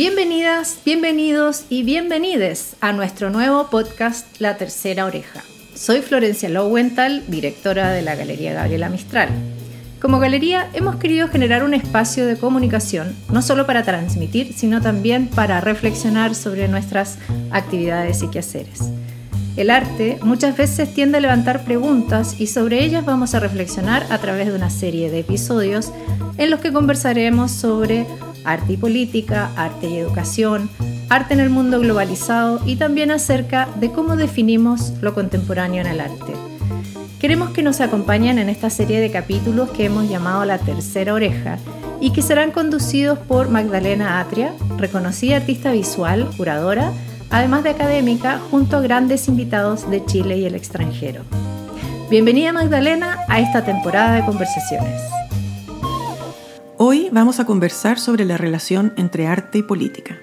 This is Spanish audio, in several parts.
Bienvenidas, bienvenidos y bienvenides a nuestro nuevo podcast La Tercera Oreja. Soy Florencia Lowenthal, directora de la Galería Gabriela Mistral. Como galería hemos querido generar un espacio de comunicación, no solo para transmitir, sino también para reflexionar sobre nuestras actividades y quehaceres. El arte muchas veces tiende a levantar preguntas y sobre ellas vamos a reflexionar a través de una serie de episodios en los que conversaremos sobre arte y política, arte y educación, arte en el mundo globalizado y también acerca de cómo definimos lo contemporáneo en el arte. Queremos que nos acompañen en esta serie de capítulos que hemos llamado La Tercera Oreja y que serán conducidos por Magdalena Atria, reconocida artista visual, curadora, además de académica, junto a grandes invitados de Chile y el extranjero. Bienvenida Magdalena a esta temporada de conversaciones. Hoy vamos a conversar sobre la relación entre arte y política.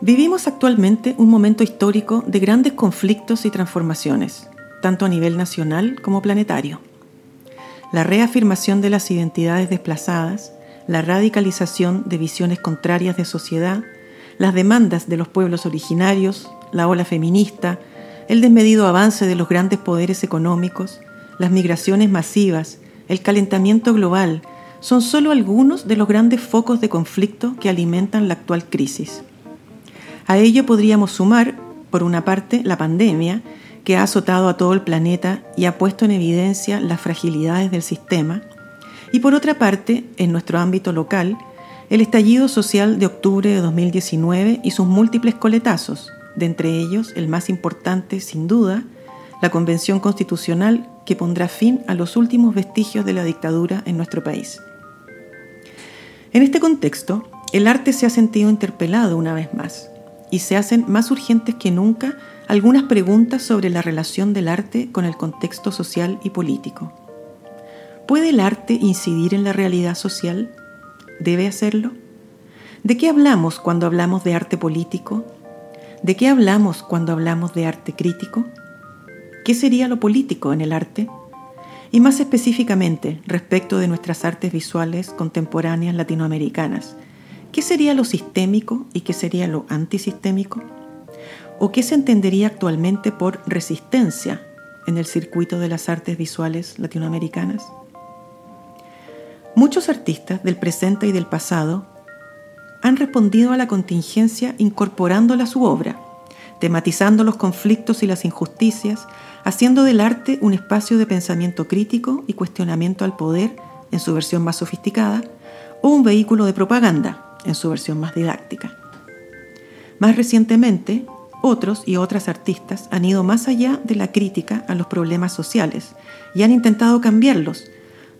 Vivimos actualmente un momento histórico de grandes conflictos y transformaciones, tanto a nivel nacional como planetario. La reafirmación de las identidades desplazadas, la radicalización de visiones contrarias de sociedad, las demandas de los pueblos originarios, la ola feminista, el desmedido avance de los grandes poderes económicos, las migraciones masivas, el calentamiento global son solo algunos de los grandes focos de conflicto que alimentan la actual crisis. A ello podríamos sumar, por una parte, la pandemia, que ha azotado a todo el planeta y ha puesto en evidencia las fragilidades del sistema, y por otra parte, en nuestro ámbito local, el estallido social de octubre de 2019 y sus múltiples coletazos, de entre ellos el más importante, sin duda, la Convención Constitucional que pondrá fin a los últimos vestigios de la dictadura en nuestro país. En este contexto, el arte se ha sentido interpelado una vez más y se hacen más urgentes que nunca algunas preguntas sobre la relación del arte con el contexto social y político. ¿Puede el arte incidir en la realidad social? ¿Debe hacerlo? ¿De qué hablamos cuando hablamos de arte político? ¿De qué hablamos cuando hablamos de arte crítico? ¿Qué sería lo político en el arte? Y más específicamente, respecto de nuestras artes visuales contemporáneas latinoamericanas, ¿qué sería lo sistémico y qué sería lo antisistémico? ¿O qué se entendería actualmente por resistencia en el circuito de las artes visuales latinoamericanas? Muchos artistas del presente y del pasado han respondido a la contingencia incorporándola a su obra, tematizando los conflictos y las injusticias, haciendo del arte un espacio de pensamiento crítico y cuestionamiento al poder en su versión más sofisticada, o un vehículo de propaganda en su versión más didáctica. Más recientemente, otros y otras artistas han ido más allá de la crítica a los problemas sociales y han intentado cambiarlos,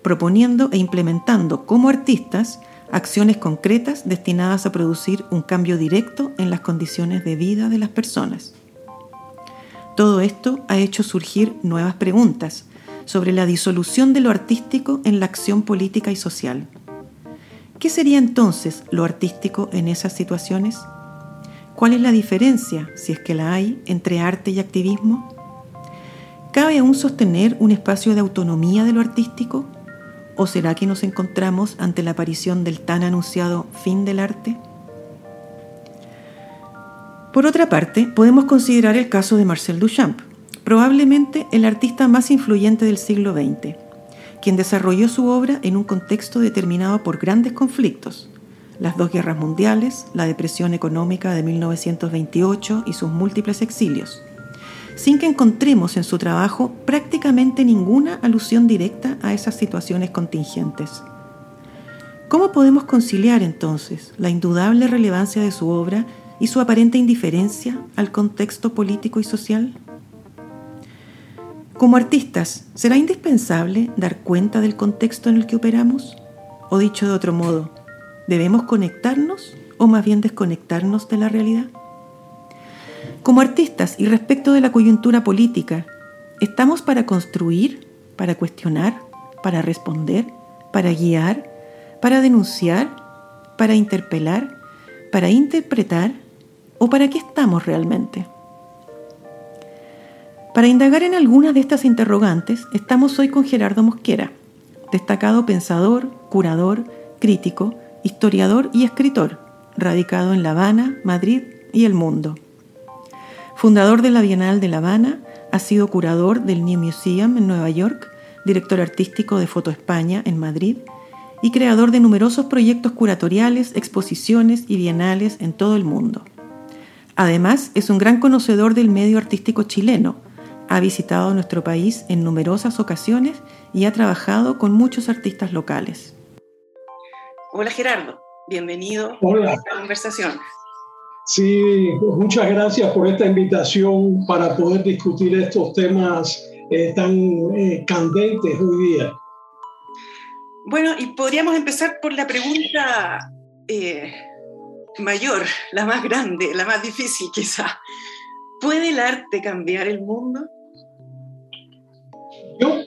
proponiendo e implementando como artistas acciones concretas destinadas a producir un cambio directo en las condiciones de vida de las personas. Todo esto ha hecho surgir nuevas preguntas sobre la disolución de lo artístico en la acción política y social. ¿Qué sería entonces lo artístico en esas situaciones? ¿Cuál es la diferencia, si es que la hay, entre arte y activismo? ¿Cabe aún sostener un espacio de autonomía de lo artístico? ¿O será que nos encontramos ante la aparición del tan anunciado fin del arte? Por otra parte, podemos considerar el caso de Marcel Duchamp, probablemente el artista más influyente del siglo XX, quien desarrolló su obra en un contexto determinado por grandes conflictos, las dos guerras mundiales, la depresión económica de 1928 y sus múltiples exilios, sin que encontremos en su trabajo prácticamente ninguna alusión directa a esas situaciones contingentes. ¿Cómo podemos conciliar entonces la indudable relevancia de su obra y su aparente indiferencia al contexto político y social? Como artistas, ¿será indispensable dar cuenta del contexto en el que operamos? O dicho de otro modo, ¿debemos conectarnos o más bien desconectarnos de la realidad? Como artistas y respecto de la coyuntura política, ¿estamos para construir, para cuestionar, para responder, para guiar, para denunciar, para interpelar, para interpretar ¿O para qué estamos realmente? Para indagar en algunas de estas interrogantes, estamos hoy con Gerardo Mosquera, destacado pensador, curador, crítico, historiador y escritor, radicado en La Habana, Madrid y el mundo. Fundador de la Bienal de La Habana, ha sido curador del New Museum en Nueva York, director artístico de Foto España en Madrid y creador de numerosos proyectos curatoriales, exposiciones y bienales en todo el mundo. Además, es un gran conocedor del medio artístico chileno. Ha visitado nuestro país en numerosas ocasiones y ha trabajado con muchos artistas locales. Hola Gerardo, bienvenido a esta conversación. Sí, muchas gracias por esta invitación para poder discutir estos temas eh, tan eh, candentes hoy día. Bueno, y podríamos empezar por la pregunta eh, mayor, la más grande, la más difícil quizá. ¿Puede el arte cambiar el mundo?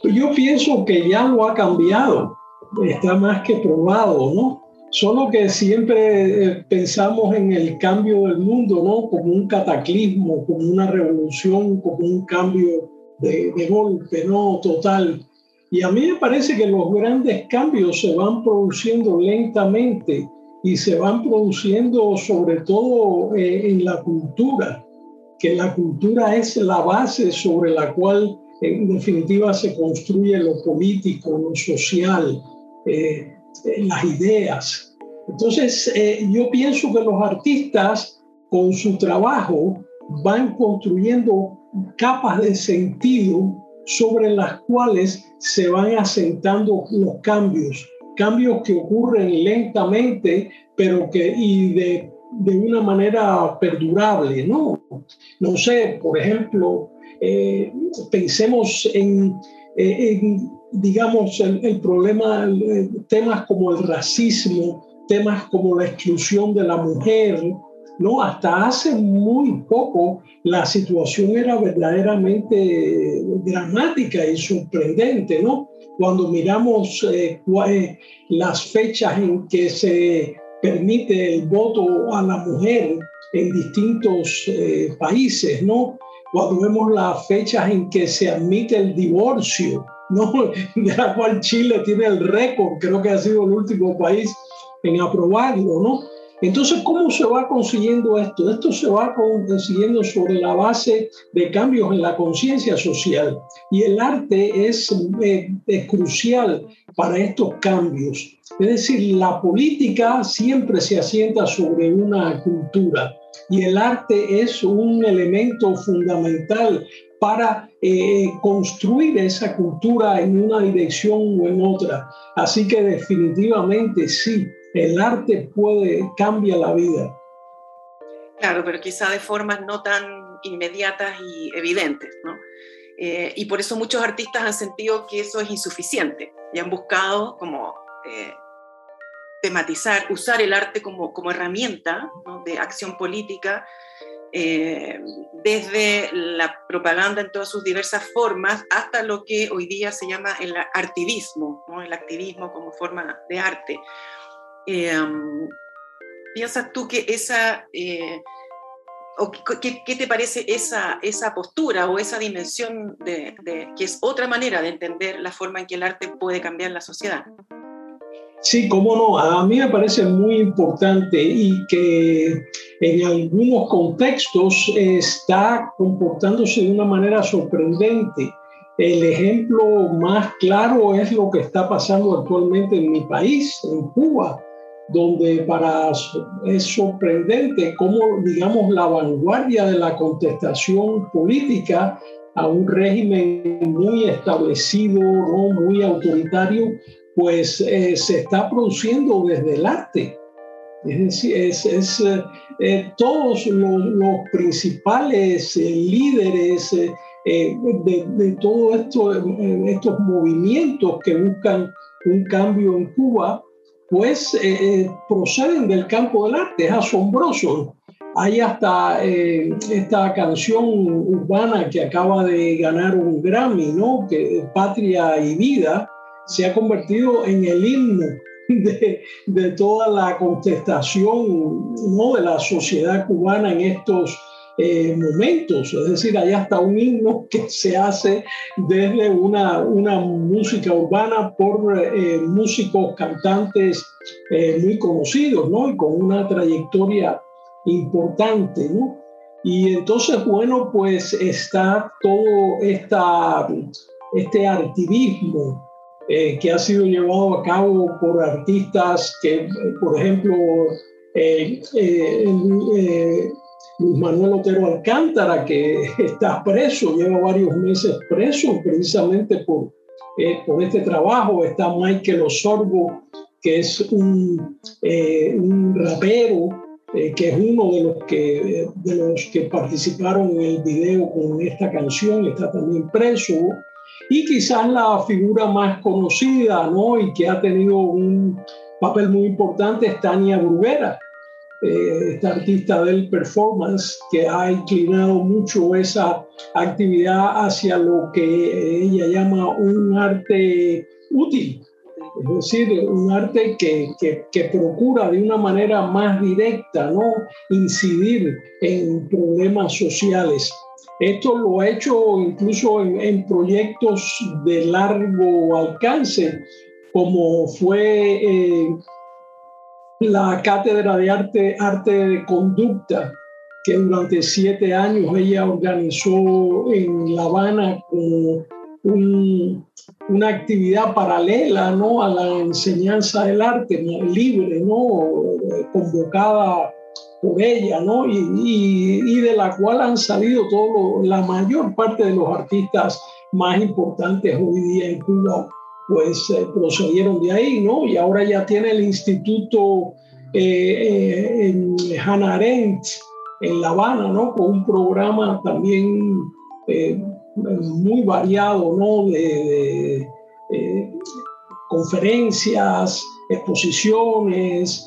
Yo, pienso que ya lo ha cambiado, está más que probado, ¿no? Solo que siempre eh, pensamos en el cambio del mundo, ¿no? Como un cataclismo, como una revolución, como un cambio de golpe, ¿no? Total. Y a mí me parece que los grandes cambios se van produciendo lentamente y se van produciendo sobre todo eh, en la cultura, que la cultura es la base sobre la cual en definitiva se construye lo político, lo social, eh, las ideas. Entonces, eh, yo pienso que los artistas con su trabajo van construyendo capas de sentido sobre las cuales se van asentando los cambios, cambios que ocurren lentamente, pero que y de, de una manera perdurable, ¿no? No sé, por ejemplo, eh, pensemos en, en digamos, el, el problema, temas como el racismo, temas como la exclusión de la mujer, ¿no? Hasta hace muy poco la situación era verdaderamente dramática y sorprendente, ¿no? Cuando miramos eh, eh, las fechas en que se permite el voto a la mujer en distintos eh, países, ¿no? Cuando vemos las fechas en que se admite el divorcio, ¿no? De la cual Chile tiene el récord, creo que ha sido el último país en aprobarlo, ¿no? Entonces, ¿cómo se va consiguiendo esto? Esto se va consiguiendo sobre la base de cambios en la conciencia social y el arte es, eh, es, crucial para estos cambios. Es decir, la política siempre se asienta sobre una cultura y el arte es un elemento fundamental para eh, construir esa cultura en una dirección o en otra. Así que definitivamente sí, el arte puede cambiar la vida. Claro, pero quizá de formas no tan inmediatas y evidentes, ¿no? Eh, y por eso muchos artistas han sentido que eso es insuficiente y han buscado como eh, tematizar, usar el arte como, como herramienta de acción política, eh, desde la propaganda en todas sus diversas formas hasta lo que hoy día se llama el artivismo, el activismo como forma de arte. Em, ¿Piensas tú que esa, eh, o qué, te parece esa, esa postura o esa dimensión de, que es otra manera de entender la forma en que el arte puede cambiar la sociedad? Sí, cómo no, a mí me parece muy importante y que en algunos contextos está comportándose de una manera sorprendente. El ejemplo más claro es lo que está pasando actualmente en mi país, en Cuba donde para es sorprendente cómo, digamos, la vanguardia de la contestación política a un régimen muy establecido, ¿no? muy autoritario, pues eh, se está produciendo desde el arte. Es decir, es, es eh, todos los, los principales eh, líderes de, todos esto, estos movimientos que buscan un cambio en Cuba, pues eh, eh, proceden del campo del arte, es asombroso. Hay hasta eh, esta canción urbana que acaba de ganar un Grammy, ¿no? Que Patria y Vida se ha convertido en el himno de, de toda la contestación ¿no? de la sociedad cubana en estos eh, momentos, es decir, hay hasta un himno que se hace desde una, una música urbana por eh, músicos, cantantes eh, muy conocidos, ¿no? Y con una trayectoria importante, ¿no? Y entonces, bueno, pues está todo esta, este activismo que ha sido llevado a cabo por artistas que, por ejemplo, Manuel Otero Alcántara, que está preso, lleva varios meses preso precisamente por, eh, por este trabajo. Está Michael Osorbo, que es un, eh, un rapero, eh, que es uno de los que, de los que participaron en el video con esta canción, está también preso. Y quizás la figura más conocida ¿no? y que ha tenido un papel muy importante es Tania Bruguera, eh, esta artista del performance que ha inclinado mucho esa actividad hacia lo que ella llama un arte útil, es decir, un arte que, que, procura de una manera más directa ¿no? incidir en problemas sociales. Esto lo ha hecho incluso en, proyectos de largo alcance, como fue eh, la cátedra de arte, arte de conducta que durante siete años ella organizó en La Habana con una actividad paralela ¿no? a la enseñanza del arte libre, ¿no? convocada por ella, ¿no? y, y, de la cual han salido todo la mayor parte de los artistas más importantes hoy día en Cuba pues eh, procedieron de ahí, ¿no? Y ahora ya tiene el instituto eh, eh, en Hannah Arendt, en La Habana, ¿no? Con un programa también muy variado, ¿no? De, conferencias, exposiciones,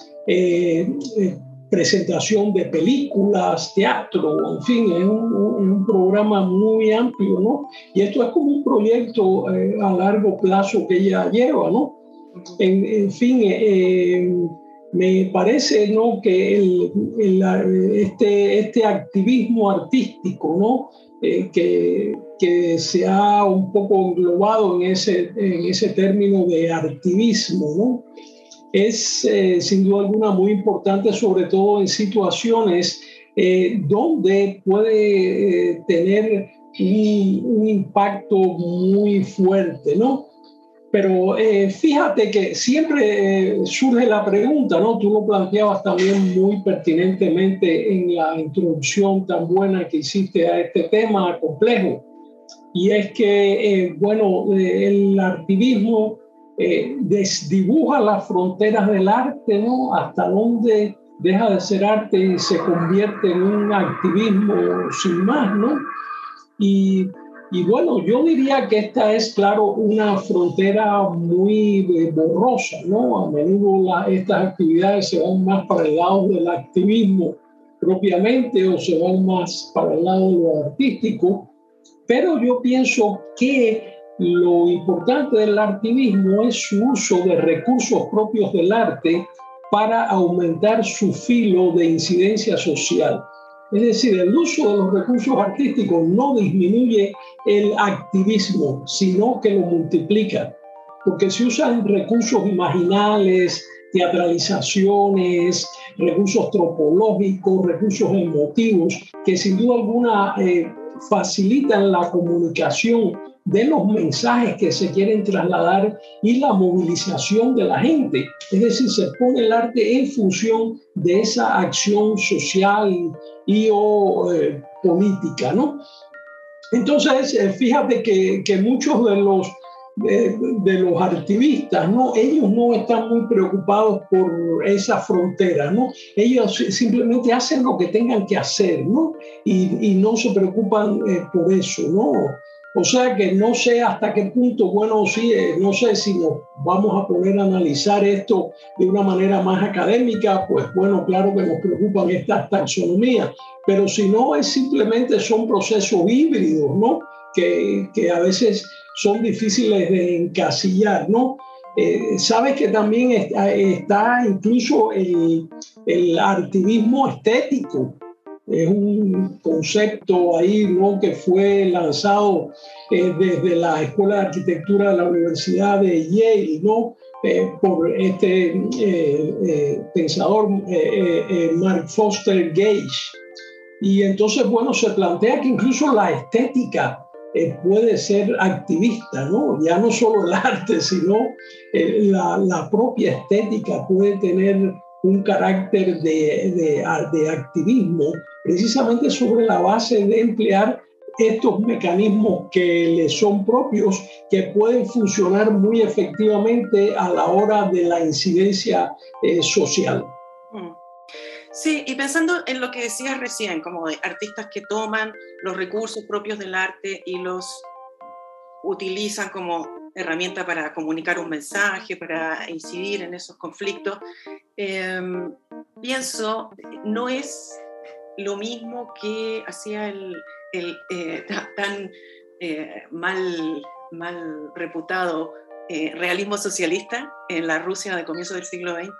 presentación de películas, teatro, en fin, es un, programa muy amplio, ¿no? Y esto es como un proyecto eh, a largo plazo que ella lleva, ¿no? En, fin, eh, me parece, ¿no? Que el, este, este activismo artístico, ¿no? Eh, que, que se ha un poco englobado en ese, en ese término de activismo, ¿no? Es eh, sin duda alguna muy importante, sobre todo en situaciones eh, donde puede eh, tener un, impacto muy fuerte, ¿no? Pero fíjate que siempre surge la pregunta, ¿no? Tú lo planteabas también muy pertinentemente en la introducción tan buena que hiciste a este tema complejo. Y es que, bueno, el activismo eh, desdibuja las fronteras del arte, ¿no? Hasta dónde deja de ser arte y se convierte en un activismo sin más, ¿no? Y, y bueno, yo diría que esta es, claro, una frontera muy eh, borrosa, ¿no? A menudo estas actividades se van más para el lado del activismo propiamente o se van más para el lado de lo artístico, pero yo pienso que lo importante del activismo es su uso de recursos propios del arte para aumentar su filo de incidencia social. Es decir, el uso de los recursos artísticos no disminuye el activismo, sino que lo multiplica, porque se usan recursos imaginales, teatralizaciones, recursos tropológicos, recursos emotivos, que sin duda alguna eh, facilitan la comunicación de los mensajes que se quieren trasladar y la movilización de la gente. Es decir, se pone el arte en función de esa acción social y o eh, política, ¿no? Entonces, eh, fíjate que, que, muchos de los, de, los activistas, ¿no? Ellos no están muy preocupados por esa frontera, ¿no? Ellos simplemente hacen lo que tengan que hacer, ¿no? Y, y no se preocupan eh, por eso, ¿no? O sea que no sé hasta qué punto, bueno, sí, eh, no sé si nos vamos a poner a analizar esto de una manera más académica, pues bueno, claro que nos preocupan estas taxonomías, pero si no, es simplemente son procesos híbridos, ¿no? Que, que a veces son difíciles de encasillar, ¿no? Eh, Sabes que también está, está incluso el, el activismo estético, es un concepto ahí ¿no? que fue lanzado eh, desde la Escuela de Arquitectura de la Universidad de Yale, ¿no? Eh, por este eh, pensador Mark Foster Gage. Y entonces, bueno, se plantea que incluso la estética puede ser activista, ¿no? Ya no solo el arte, sino la, la propia estética puede tener un carácter de, de, de, activismo precisamente sobre la base de emplear estos mecanismos que le son propios, que pueden funcionar muy efectivamente a la hora de la incidencia eh, social. Mm. Sí, y pensando en lo que decías recién, como de artistas que toman los recursos propios del arte y los utilizan como herramienta para comunicar un mensaje, para incidir en esos conflictos, em, pienso, no es lo mismo que hacía el, eh, tan eh, mal, mal reputado eh, realismo socialista en la Rusia de comienzo del siglo XX?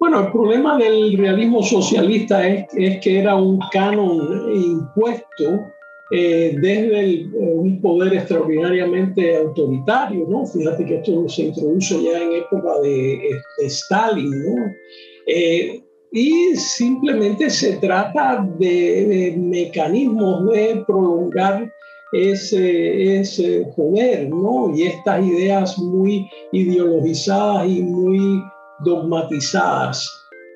Bueno, el problema del realismo socialista es, es que era un canon impuesto desde un poder extraordinariamente autoritario, ¿no? Fíjate que esto se introduce ya en época de, de Stalin, ¿no? y simplemente se trata de, mecanismos de prolongar ese, ese, poder, ¿no? Y estas ideas muy ideologizadas y muy dogmatizadas,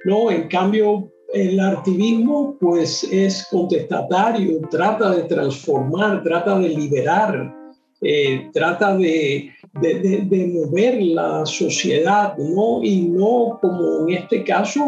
¿no? En cambio, el activismo, pues, es contestatario, trata de transformar, trata de liberar, eh, trata de, de, de, mover la sociedad, ¿no? Y no, como en este caso,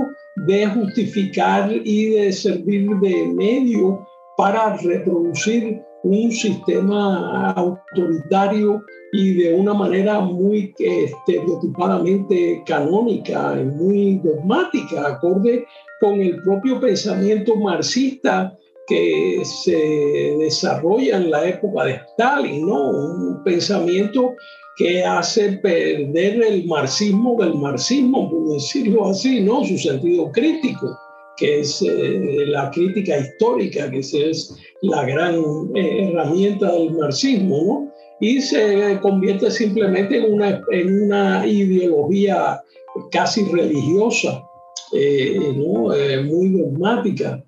de justificar y de servir de medio para reproducir un sistema autoritario y de una manera muy estereotipadamente canónica y muy dogmática, acorde con el propio pensamiento marxista que se desarrolla en la época de Stalin, ¿no? Un pensamiento que hace perder el marxismo del marxismo, por decirlo así, ¿no? Su sentido crítico, que es eh, la crítica histórica, que es la gran eh, herramienta del marxismo, ¿no? Y se convierte simplemente en una, en una ideología casi religiosa, eh, ¿no? muy dogmática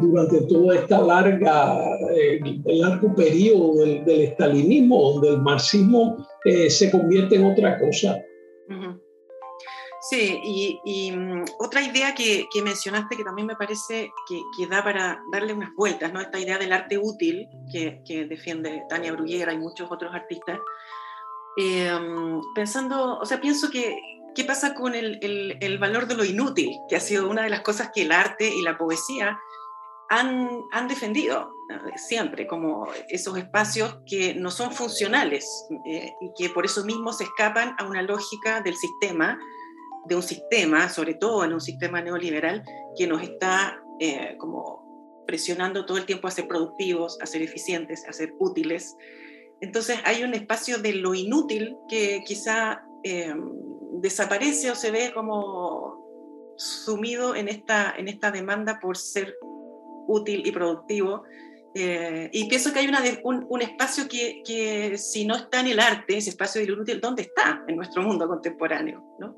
durante toda esta larga, eh, el largo periodo del, del, estalinismo, donde el marxismo eh, se convierte en otra cosa. Sí, y, mm, otra idea que, que, mencionaste que también me parece que, que, da para darle unas vueltas, ¿no? Esta idea del arte útil que, que defiende Tania Bruguera y muchos otros artistas. Eh, mm, pensando, o sea, pienso que, ¿Qué pasa con el, el, valor de lo inútil, que ha sido una de las cosas que el arte y la poesía han, han defendido siempre, como esos espacios que no son funcionales eh, y que por eso mismo se escapan a una lógica del sistema, de un sistema, sobre todo en un sistema neoliberal, que nos está eh, como presionando todo el tiempo a ser productivos, a ser eficientes, a ser útiles. Entonces hay un espacio de lo inútil que quizá eh, desaparece o se ve como sumido en esta, en esta demanda por ser útil y productivo. Eh, y pienso que hay un, un, espacio que, que, si no está en el arte, ese espacio de lo útil, ¿dónde está en nuestro mundo contemporáneo? ¿no?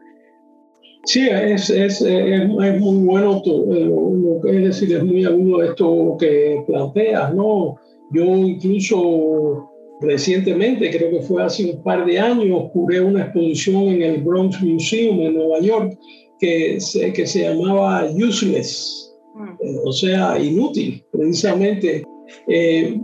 Sí, es, es, es, muy bueno eh, lo, que es decir, es muy agudo esto que planteas, ¿no? Yo incluso Recientemente, creo que fue hace un par de años, curé una exposición en el Bronx Museum en Nueva York que se, que se llamaba Useless, mm. eh, o sea, inútil, precisamente. Eh,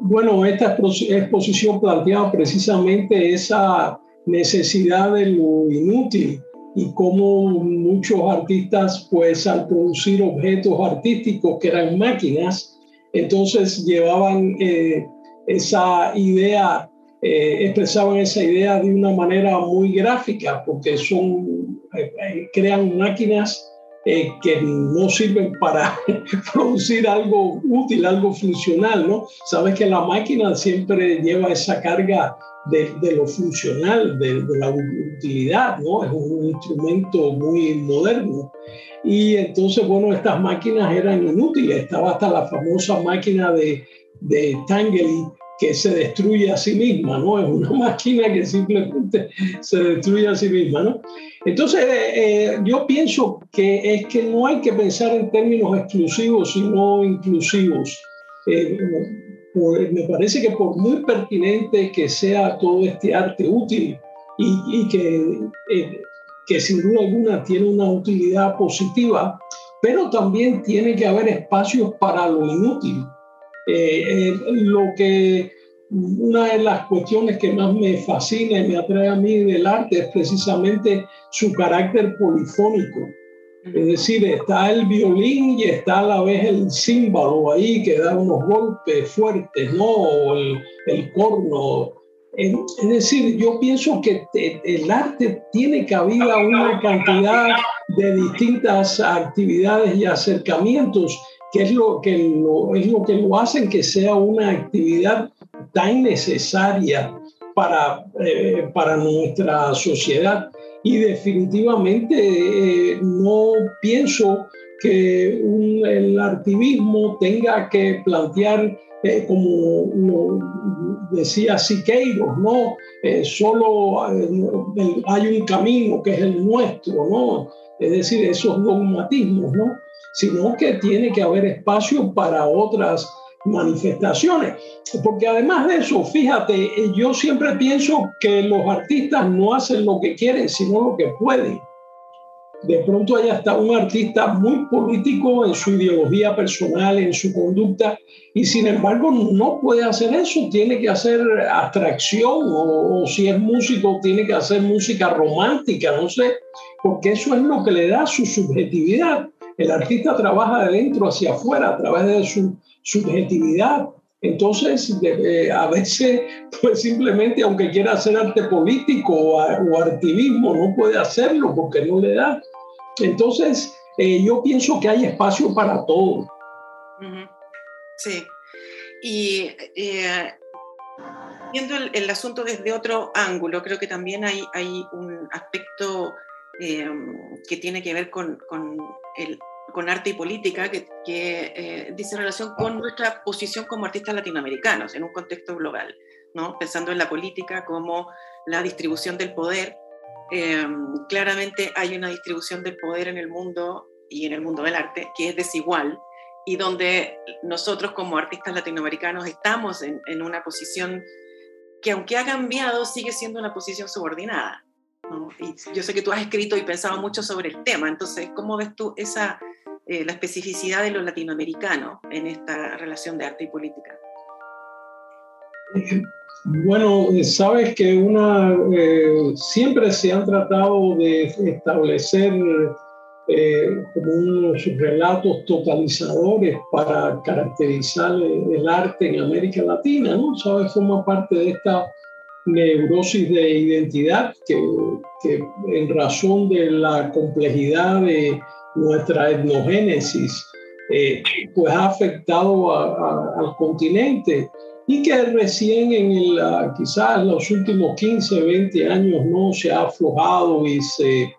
bueno, esta exposición planteaba precisamente esa necesidad de lo inútil y cómo muchos artistas, pues al producir objetos artísticos que eran máquinas, entonces llevaban... Eh, esa idea, eh, expresaban esa idea de una manera muy gráfica, porque son, eh, crean máquinas que no sirven para producir algo útil, algo funcional, ¿no? Sabes que la máquina siempre lleva esa carga de, lo funcional, de, la utilidad, ¿no? Es un instrumento muy moderno. Y entonces, bueno, estas máquinas eran inútiles. Estaba hasta la famosa máquina de, de Tangley que se destruye a sí misma, ¿no? Es una máquina que simplemente se destruye a sí misma, ¿no? Entonces, eh, yo pienso que es que no hay que pensar en términos exclusivos, sino inclusivos. Eh, me parece que por muy pertinente que sea todo este arte útil y, que, eh, que sin duda alguna tiene una utilidad positiva, pero también tiene que haber espacios para lo inútil. Eh, lo que una de las cuestiones que más me fascina y me atrae a mí del arte es precisamente su carácter polifónico. Es decir, está el violín y está a la vez el címbalo ahí que da unos golpes fuertes, ¿no? O el, el corno. Es decir, yo pienso que el arte tiene cabida una cantidad de distintas actividades y acercamientos, que es lo que lo, es lo, que lo hacen que sea una actividad tan necesaria para, eh, para nuestra sociedad y definitivamente eh, no pienso que el activismo tenga que plantear, eh, como lo decía Siqueiros, ¿no? Solo hay un camino que es el nuestro, ¿no? Es decir, esos dogmatismos, ¿no? Sino que tiene que haber espacio para otras manifestaciones. Porque además de eso, fíjate, yo siempre pienso que los artistas no hacen lo que quieren, sino lo que pueden. De pronto hay hasta un artista muy político en su ideología personal, en su conducta, y sin embargo no puede hacer eso, tiene que hacer abstracción, o, o si es músico, tiene que hacer música romántica, no sé, porque eso es lo que le da su subjetividad. El artista trabaja de dentro hacia afuera a través de su subjetividad. Entonces, eh, a veces, pues simplemente, aunque quiera hacer arte político o, activismo, no puede hacerlo porque no le da. Entonces, eh, yo pienso que hay espacio para todo. Sí. Y eh, viendo el, asunto desde otro ángulo, creo que también hay, hay un aspecto que tiene que ver con, con el con arte y política, que, eh, dice relación con nuestra posición como artistas latinoamericanos en un contexto global, ¿no? pensando en la política como la distribución del poder. Em, claramente hay una distribución del poder en el mundo y en el mundo del arte que es desigual y donde nosotros como artistas latinoamericanos estamos en, en una posición que aunque ha cambiado sigue siendo una posición subordinada. Y yo sé que tú has escrito y pensado mucho sobre el tema, entonces, ¿cómo ves tú esa, eh, la especificidad de lo latinoamericano en esta relación de arte y política? Bueno, sabes que una eh, siempre se han tratado de establecer eh, como unos relatos totalizadores para caracterizar el, arte en América Latina, ¿no? Sabes, forma parte de esta neurosis de identidad que, que en razón de la complejidad de nuestra etnogénesis, eh, pues ha afectado al continente y que recién en el, quizás los últimos 15, 20 años no se ha aflojado y, se,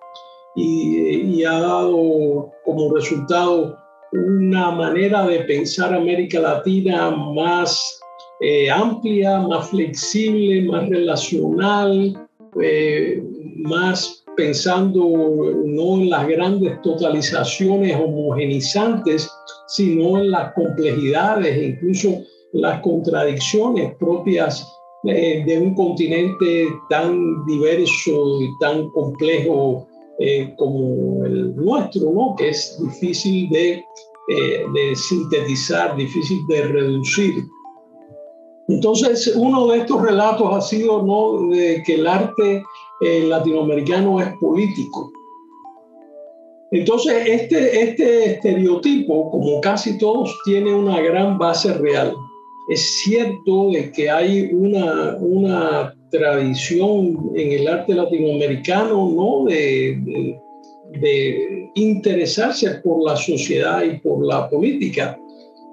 y, ha dado como resultado una manera de pensar América Latina más eh, amplia, más flexible, más relacional, eh, más pensando no en las grandes totalizaciones homogenizantes, sino en las complejidades e incluso las contradicciones propias eh, de un continente tan diverso y tan complejo eh, como el nuestro, ¿no? que es difícil de, eh, de sintetizar, difícil de reducir. Entonces, uno de estos relatos ha sido ¿no? que el arte latinoamericano es político. Entonces, este, este estereotipo, como casi todos, tiene una gran base real. Es cierto de que hay una, una tradición en el arte latinoamericano ¿no? de, de interesarse por la sociedad y por la política,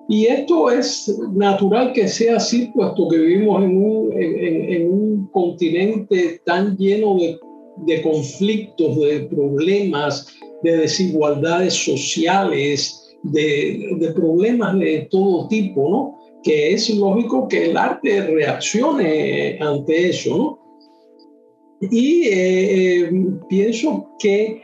Y esto es natural que sea así, puesto que vivimos en un, en, un continente tan lleno de, de, conflictos, de problemas, de desigualdades sociales, de, de, problemas de todo tipo, ¿no? Que es lógico que el arte reaccione ante eso, ¿no? Y eh, eh, pienso que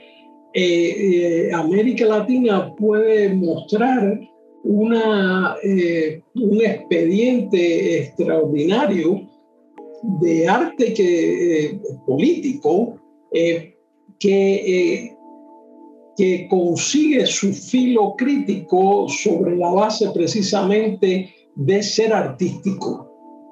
eh, América Latina puede mostrar una, eh, un expediente extraordinario de arte que, eh, político eh, que, que consigue su filo crítico sobre la base precisamente de ser artístico,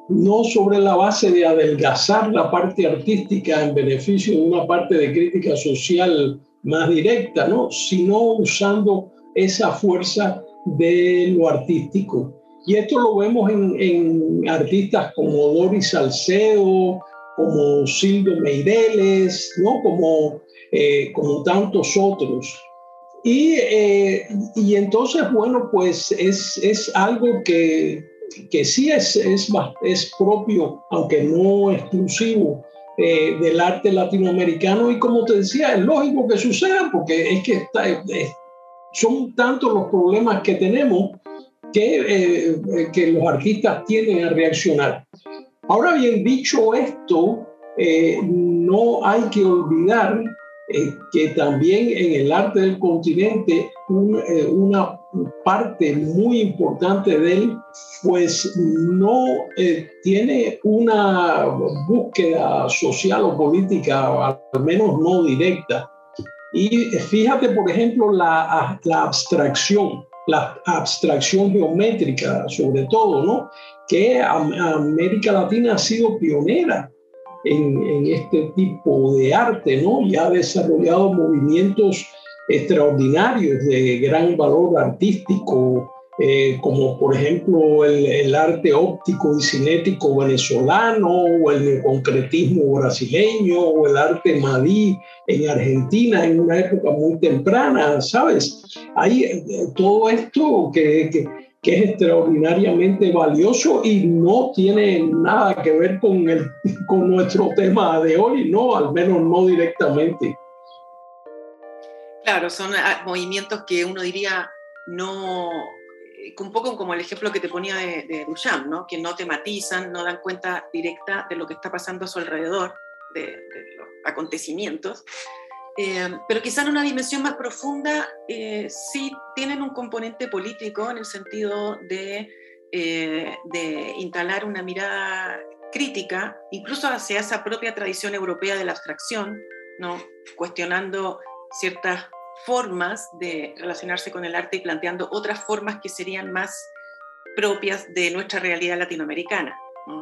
no sobre la base de adelgazar la parte artística en beneficio de una parte de crítica social más directa, ¿no? sino usando esa fuerza de lo artístico. Y esto lo vemos en, artistas como Doris Salcedo, como Silvio Meireles, ¿no? como, eh, como tantos otros. Y, eh, y, entonces, bueno, pues es, es algo que, que sí es, es, es, propio, aunque no exclusivo, eh, del arte latinoamericano. Y como te decía, es lógico que suceda, porque es que está, son tantos los problemas que tenemos que, eh, que los artistas tienden a reaccionar. Ahora bien, dicho esto, eh, no hay que olvidar eh, que también en el arte del continente una parte muy importante de él pues no tiene una búsqueda social o política, al menos no directa, y fíjate, por ejemplo, la, la abstracción, la abstracción geométrica, sobre todo, ¿no? Que América Latina ha sido pionera en, en, este tipo de arte, ¿no? Y ha desarrollado movimientos extraordinarios de gran valor artístico, eh, como por ejemplo el, arte óptico y cinético venezolano, o el concretismo brasileño, o el arte madí en Argentina en una época muy temprana, ¿sabes? Hay eh, todo esto que, que, que, es extraordinariamente valioso y no tiene nada que ver con, el, con nuestro tema de hoy, ¿no? Al menos no directamente. Claro, son ah, movimientos que uno diría no eh, un poco como el ejemplo que te ponía de, de Duchamp, ¿no? que no tematizan, no dan cuenta directa de lo que está pasando a su alrededor, de, los acontecimientos, eh, pero quizá en una dimensión más profunda eh, sí tienen un componente político en el sentido de, de instalar una mirada crítica, incluso hacia esa propia tradición europea de la abstracción, ¿no? cuestionando ciertas formas de relacionarse con el arte y planteando otras formas que serían más propias de nuestra realidad latinoamericana,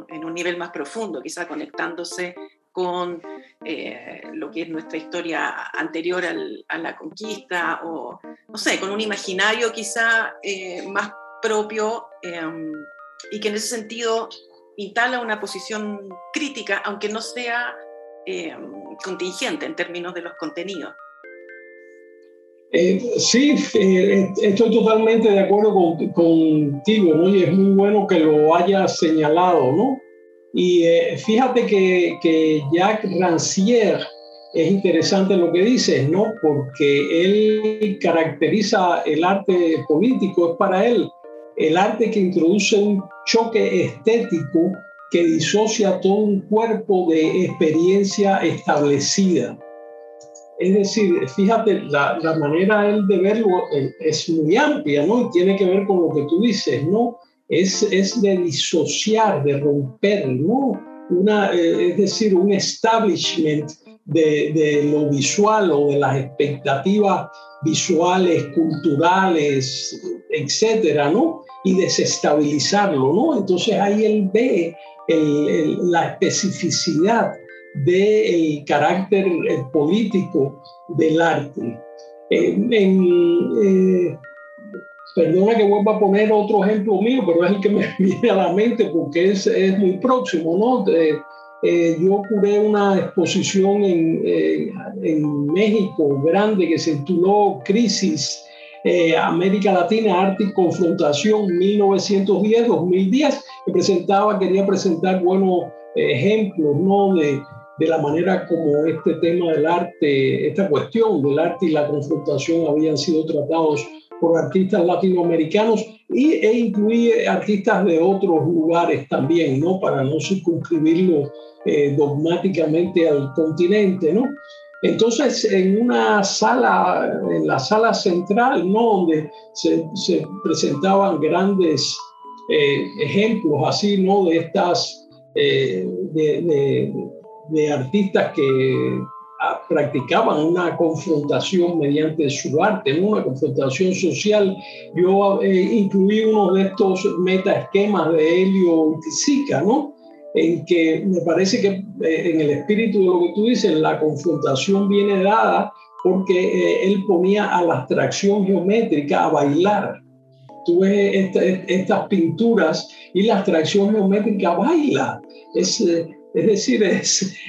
en un nivel más profundo, quizá conectándose con eh, lo que es nuestra historia anterior a la conquista o, no sé, con un imaginario quizá eh, más propio em, y que en ese sentido instala una posición crítica, aunque no sea em, contingente en términos de los contenidos. Eh, sí, eh, estoy totalmente de acuerdo contigo, ¿no? Y es muy bueno que lo hayas señalado, ¿no? Y eh, fíjate que, que, Jacques Rancière es interesante lo que dices, ¿no? Porque él caracteriza el arte político, es para él el arte que introduce un choque estético que disocia todo un cuerpo de experiencia establecida. Es decir, fíjate, la, la manera él de verlo es muy amplia, ¿no? Y tiene que ver con lo que tú dices, ¿no? Es, es de disociar, de romper, ¿no? Una, eh, es decir, un establishment de, de, lo visual o de las expectativas visuales, culturales, etcétera, ¿no? Y desestabilizarlo, ¿no? Entonces ahí él ve el, la especificidad del carácter eh, político del arte. Eh, perdona que vuelva a poner otro ejemplo mío, pero es el que me viene a la mente porque es, es muy próximo, ¿no? Eh, yo curé una exposición en, en, México grande que se tituló Crisis eh, América Latina, Arte y Confrontación 1910-2010, que presentaba, quería presentar buenos ejemplos ¿no? de, de la manera como este tema del arte, esta cuestión del arte y la confrontación habían sido tratados por artistas latinoamericanos y, e incluye artistas de otros lugares también, ¿no? Para no circunscribirlo eh, dogmáticamente al continente, ¿no? Entonces, en una sala, en la sala central, ¿no? Donde se, se presentaban grandes eh, ejemplos así, ¿no? De estas, eh, de, de artistas que ah, practicaban una confrontación mediante su arte, una confrontación social. Yo eh, incluí uno de estos metaesquemas de Helio Tizica, ¿no? en que me parece que eh, en el espíritu de lo que tú dices, la confrontación viene dada porque eh, él ponía a la abstracción geométrica a bailar. Tú ves estas pinturas y la abstracción geométrica baila. Es, es decir,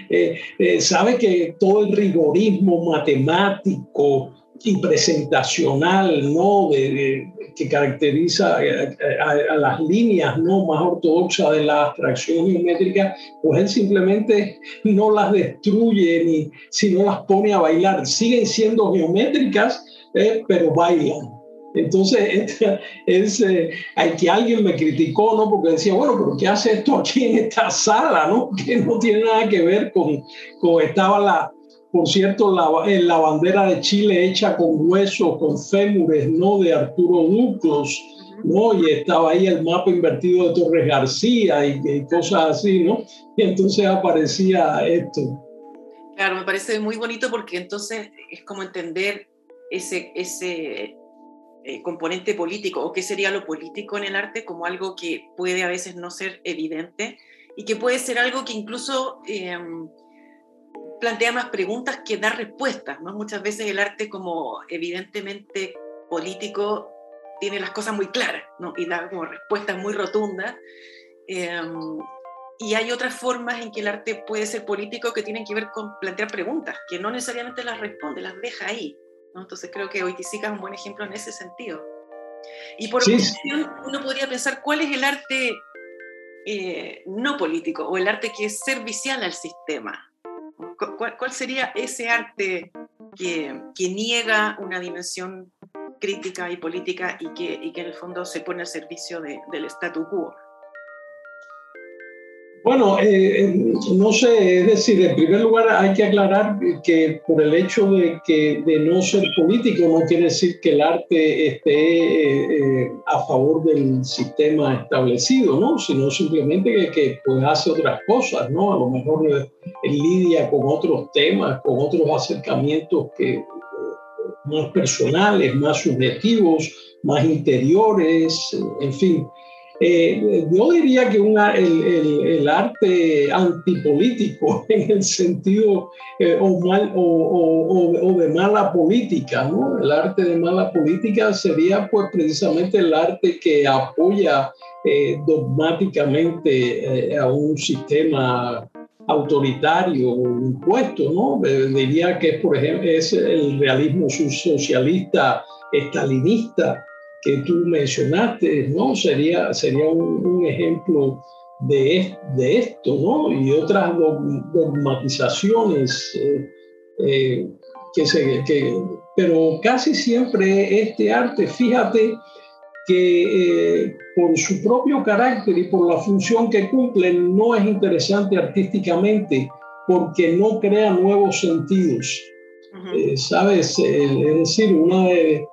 eh, eh, sabe que todo el rigorismo matemático y presentacional ¿no? que caracteriza eh, a, las líneas ¿no? más ortodoxas de la abstracción geométrica, pues él simplemente no las destruye ni sino las pone a bailar. Siguen siendo geométricas, pero bailan. Entonces, es, eh, hay que alguien me criticó, ¿no? Porque decía, bueno, pero ¿qué hace esto aquí en esta sala, ¿no? Que no tiene nada que ver con, con estaba la, por cierto, la, la bandera de Chile hecha con huesos, con fémures, ¿no? De Arturo Duclos, ¿no? Y estaba ahí el mapa invertido de Torres García y, y cosas así, ¿no? Y entonces aparecía esto. Claro, me parece muy bonito porque entonces es como entender ese, ese eh, componente político o qué sería lo político en el arte como algo que puede a veces no ser evidente y que puede ser algo que incluso em, plantea más preguntas que dar respuestas. ¿no? Muchas veces el arte como evidentemente político tiene las cosas muy claras ¿no? y da como respuestas muy rotundas. Em, y hay otras formas en que el arte puede ser político que tienen que ver con plantear preguntas, que no necesariamente las responde, las deja ahí. Entonces creo que Oiticica es un buen ejemplo en ese sentido. Y por sí, uno podría pensar cuál es el arte eh, no político o el arte que es servicial al sistema. ¿Cuál, sería ese arte que, que, niega una dimensión crítica y política y que, y que en el fondo se pone al servicio de, del statu quo? Bueno, eh, eh, no sé, es decir, en primer lugar hay que aclarar que por el hecho de que de no ser político no quiere decir que el arte esté eh, a favor del sistema establecido, ¿no? Sino simplemente que, que hace otras cosas, ¿no? A lo mejor lidia con otros temas, con otros acercamientos que más personales, más subjetivos, más interiores, en fin. Eh, yo diría que el, arte antipolítico en el sentido eh, o, de mala política, ¿no? El arte de mala política sería pues precisamente el arte que apoya eh, dogmáticamente a un sistema autoritario o impuesto, ¿no? diría que por ejemplo es el realismo socialista estalinista que tú mencionaste, ¿no? Sería, sería un, ejemplo de, de, esto, ¿no? Y otras dogmatizaciones eh, eh, que se... Que, pero casi siempre este arte, fíjate que eh, por su propio carácter y por la función que cumple no es interesante artísticamente porque no crea nuevos sentidos. ¿Sabes? es decir, una de,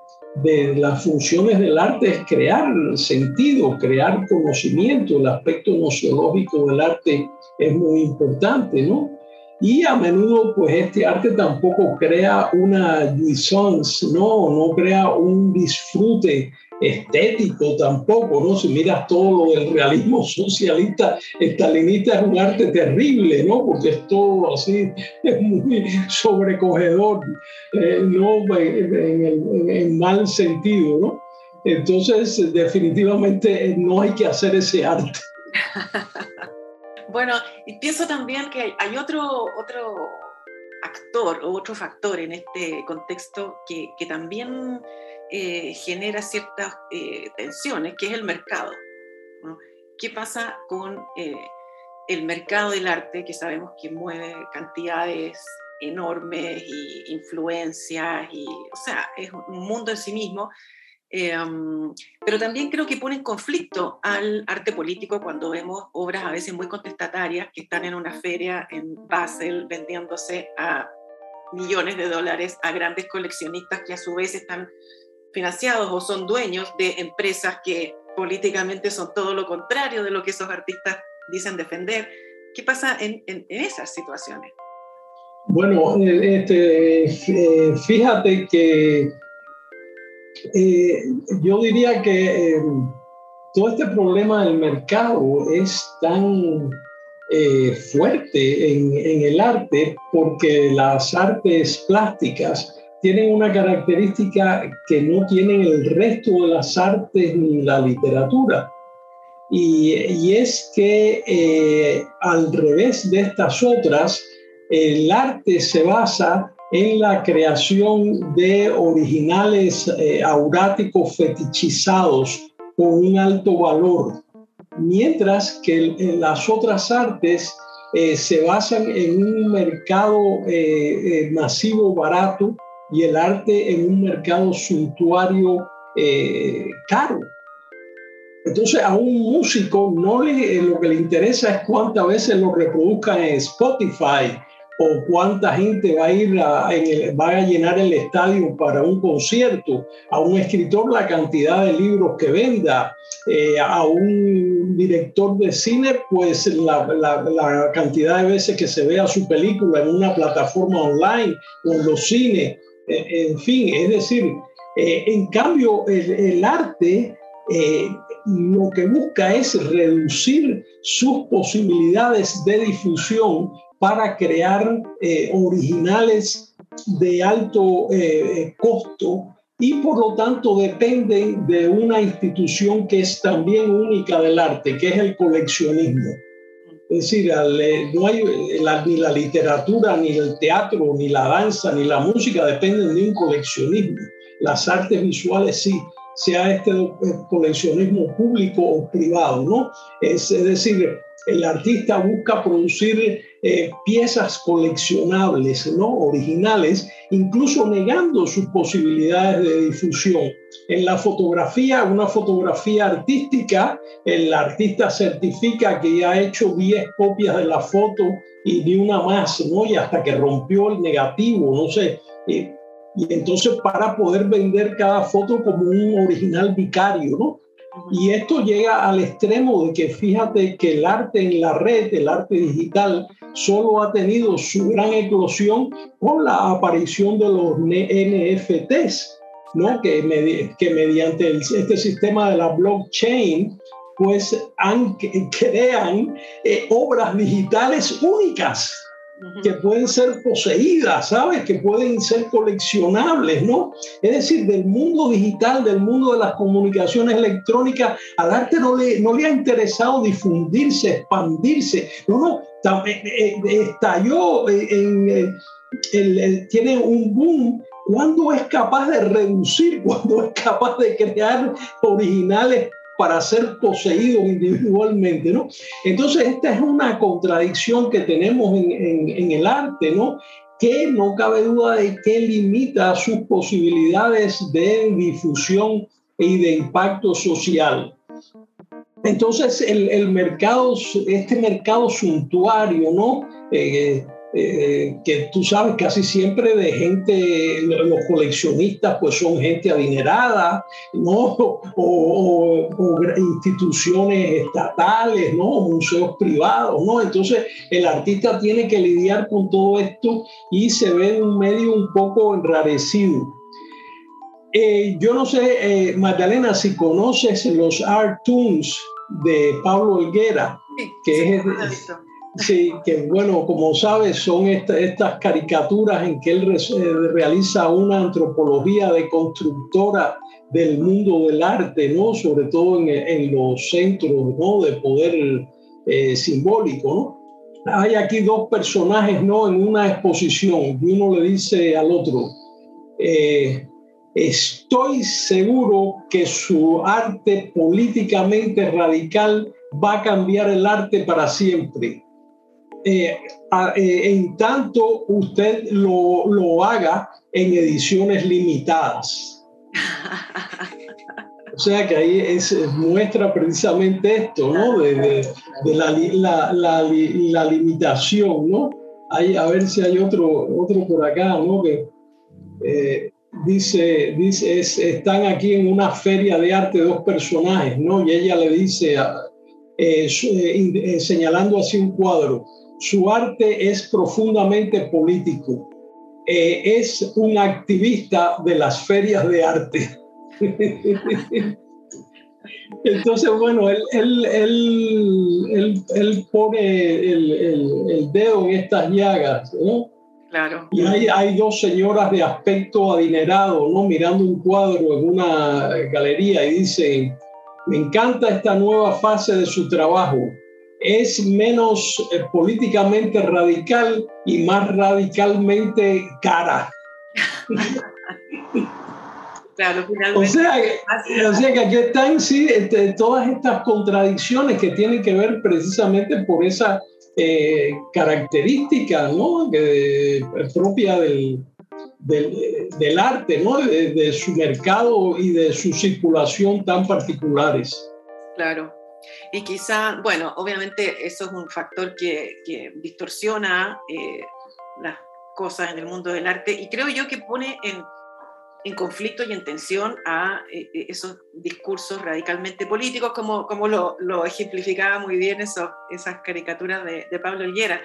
de las funciones del arte es crear sentido, crear conocimiento. El aspecto nociológico del arte es muy importante, ¿no? Y a menudo, pues este arte tampoco crea una jouissance, ¿no? No crea un disfrute estético tampoco, ¿no? Si miras todo lo del realismo socialista, estalinista es un arte terrible, ¿no? Porque es todo así, es muy sobrecogedor, eh, no en, en, mal sentido, ¿no? Entonces, definitivamente no hay que hacer ese arte. bueno, y pienso también que hay otro, otro actor o otro factor en este contexto que, que también eh, genera ciertas eh, tensiones, que es el mercado. ¿Qué pasa con eh, el mercado del arte, que sabemos que mueve cantidades enormes y influencias, y, o sea, es un mundo en sí mismo, um, pero también creo que pone en conflicto al arte político cuando vemos obras a veces muy contestatarias que están en una feria en Basel vendiéndose a millones de dólares a grandes coleccionistas que a su vez están financiados o son dueños de empresas que políticamente son todo lo contrario de lo que esos artistas dicen defender. ¿Qué pasa en, esas situaciones? Bueno, eh, este, eh, fíjate que eh, yo diría que todo este problema del mercado es tan fuerte en, en el arte porque las artes plásticas tienen una característica que no tienen el resto de las artes ni la literatura. Y, es que eh, al revés de estas otras, el arte se basa en la creación de originales eh, auráticos fetichizados con un alto valor, mientras que en las otras artes eh, se basan en un mercado masivo barato y el arte en un mercado suntuario caro. Entonces a un músico no le, eh, lo que le interesa es cuántas veces lo reproduzca en Spotify o cuánta gente va a ir a, va a llenar el estadio para un concierto, a un escritor la cantidad de libros que venda, eh, a un director de cine pues la, la, cantidad de veces que se vea su película en una plataforma online o en los cines, eh, en fin, es decir, en cambio el, arte lo que busca es reducir sus posibilidades de difusión para crear eh, originales de alto eh, costo y por lo tanto dependen de una institución que es también única del arte, que es el coleccionismo. Es decir, eh, no hay ni la literatura, ni el teatro, ni la danza, ni la música dependen de un coleccionismo. Las artes visuales sí, sea este coleccionismo público o privado, ¿no? Es, decir, el artista busca producir eh, piezas coleccionables, ¿no? Originales, incluso negando sus posibilidades de difusión. En la fotografía, una fotografía artística, el artista certifica que ya ha hecho 10 copias de la foto y ni una más, ¿no? Y hasta que rompió el negativo, no sé. Y entonces para poder vender cada foto como un original vicario, ¿no? Y esto llega al extremo de que fíjate que el arte en la red, el arte digital, solo ha tenido su gran eclosión con la aparición de los NFTs, ¿no? que, que mediante este sistema de la blockchain, pues han, crean eh, obras digitales únicas que pueden ser poseídas, ¿sabes? Que pueden ser coleccionables, ¿no? Es decir, del mundo digital, del mundo de las comunicaciones electrónicas, al arte no le, no le ha interesado difundirse, expandirse. No, no, eh, eh, estalló en, tiene un boom cuando es capaz de reducir, cuando es capaz de crear originales para ser poseídos individualmente, ¿no? Entonces, esta es una contradicción que tenemos en, el arte, ¿no? Que no cabe duda de que limita sus posibilidades de difusión y de impacto social. Entonces, el, mercado, este mercado suntuario, ¿no? Eh, eh, que tú sabes casi siempre de gente, los coleccionistas pues son gente adinerada, ¿no? O, instituciones estatales, ¿no? Museos privados, ¿no? Entonces el artista tiene que lidiar con todo esto y se ve en un medio un poco enrarecido. Eh, yo no sé, eh, Magdalena, si conoces los Art Tunes de Pablo Olguera, que es... Sí, que bueno, como sabes, son estas caricaturas en que él eh, realiza una antropología de constructora del mundo del arte, ¿no? Sobre todo en, los centros, ¿no? De poder eh, simbólico. Hay aquí dos personajes, ¿no? En una exposición, y uno le dice al otro, eh, estoy seguro que su arte políticamente radical va a cambiar el arte para siempre. Eh, eh, en tanto usted lo, lo haga en ediciones limitadas. O sea que ahí es, muestra precisamente esto, ¿no? De, de, la, la, la, la, limitación, ¿no? Hay, a ver si hay otro, otro por acá, ¿no? Que eh, dice, dice están aquí en una feria de arte dos personajes, ¿no? Y ella le dice, señalando así un cuadro, su arte es profundamente político. es un activista de las ferias de arte. Entonces, bueno, él, él, él, pone el, dedo en estas llagas, ¿no? Claro. Y hay, hay, dos señoras de aspecto adinerado, ¿no? Mirando un cuadro en una galería y dicen, me encanta esta nueva fase de su trabajo. Es menos eh, políticamente radical y más radicalmente cara. O sea, o sea que aquí están sí, este, todas estas contradicciones que tienen que ver precisamente por esa eh, característica ¿no? que, propia del, del, arte, ¿no? De, su mercado y de su circulación tan particulares. Claro. Y quizá, bueno, obviamente eso es un factor que, distorsiona eh, las cosas en el mundo del arte y creo yo que pone en en conflicto y en tensión a eh, eh, esos discursos radicalmente políticos, como, como lo, ejemplificaba muy bien eso, esas caricaturas de, de Pablo Higuera.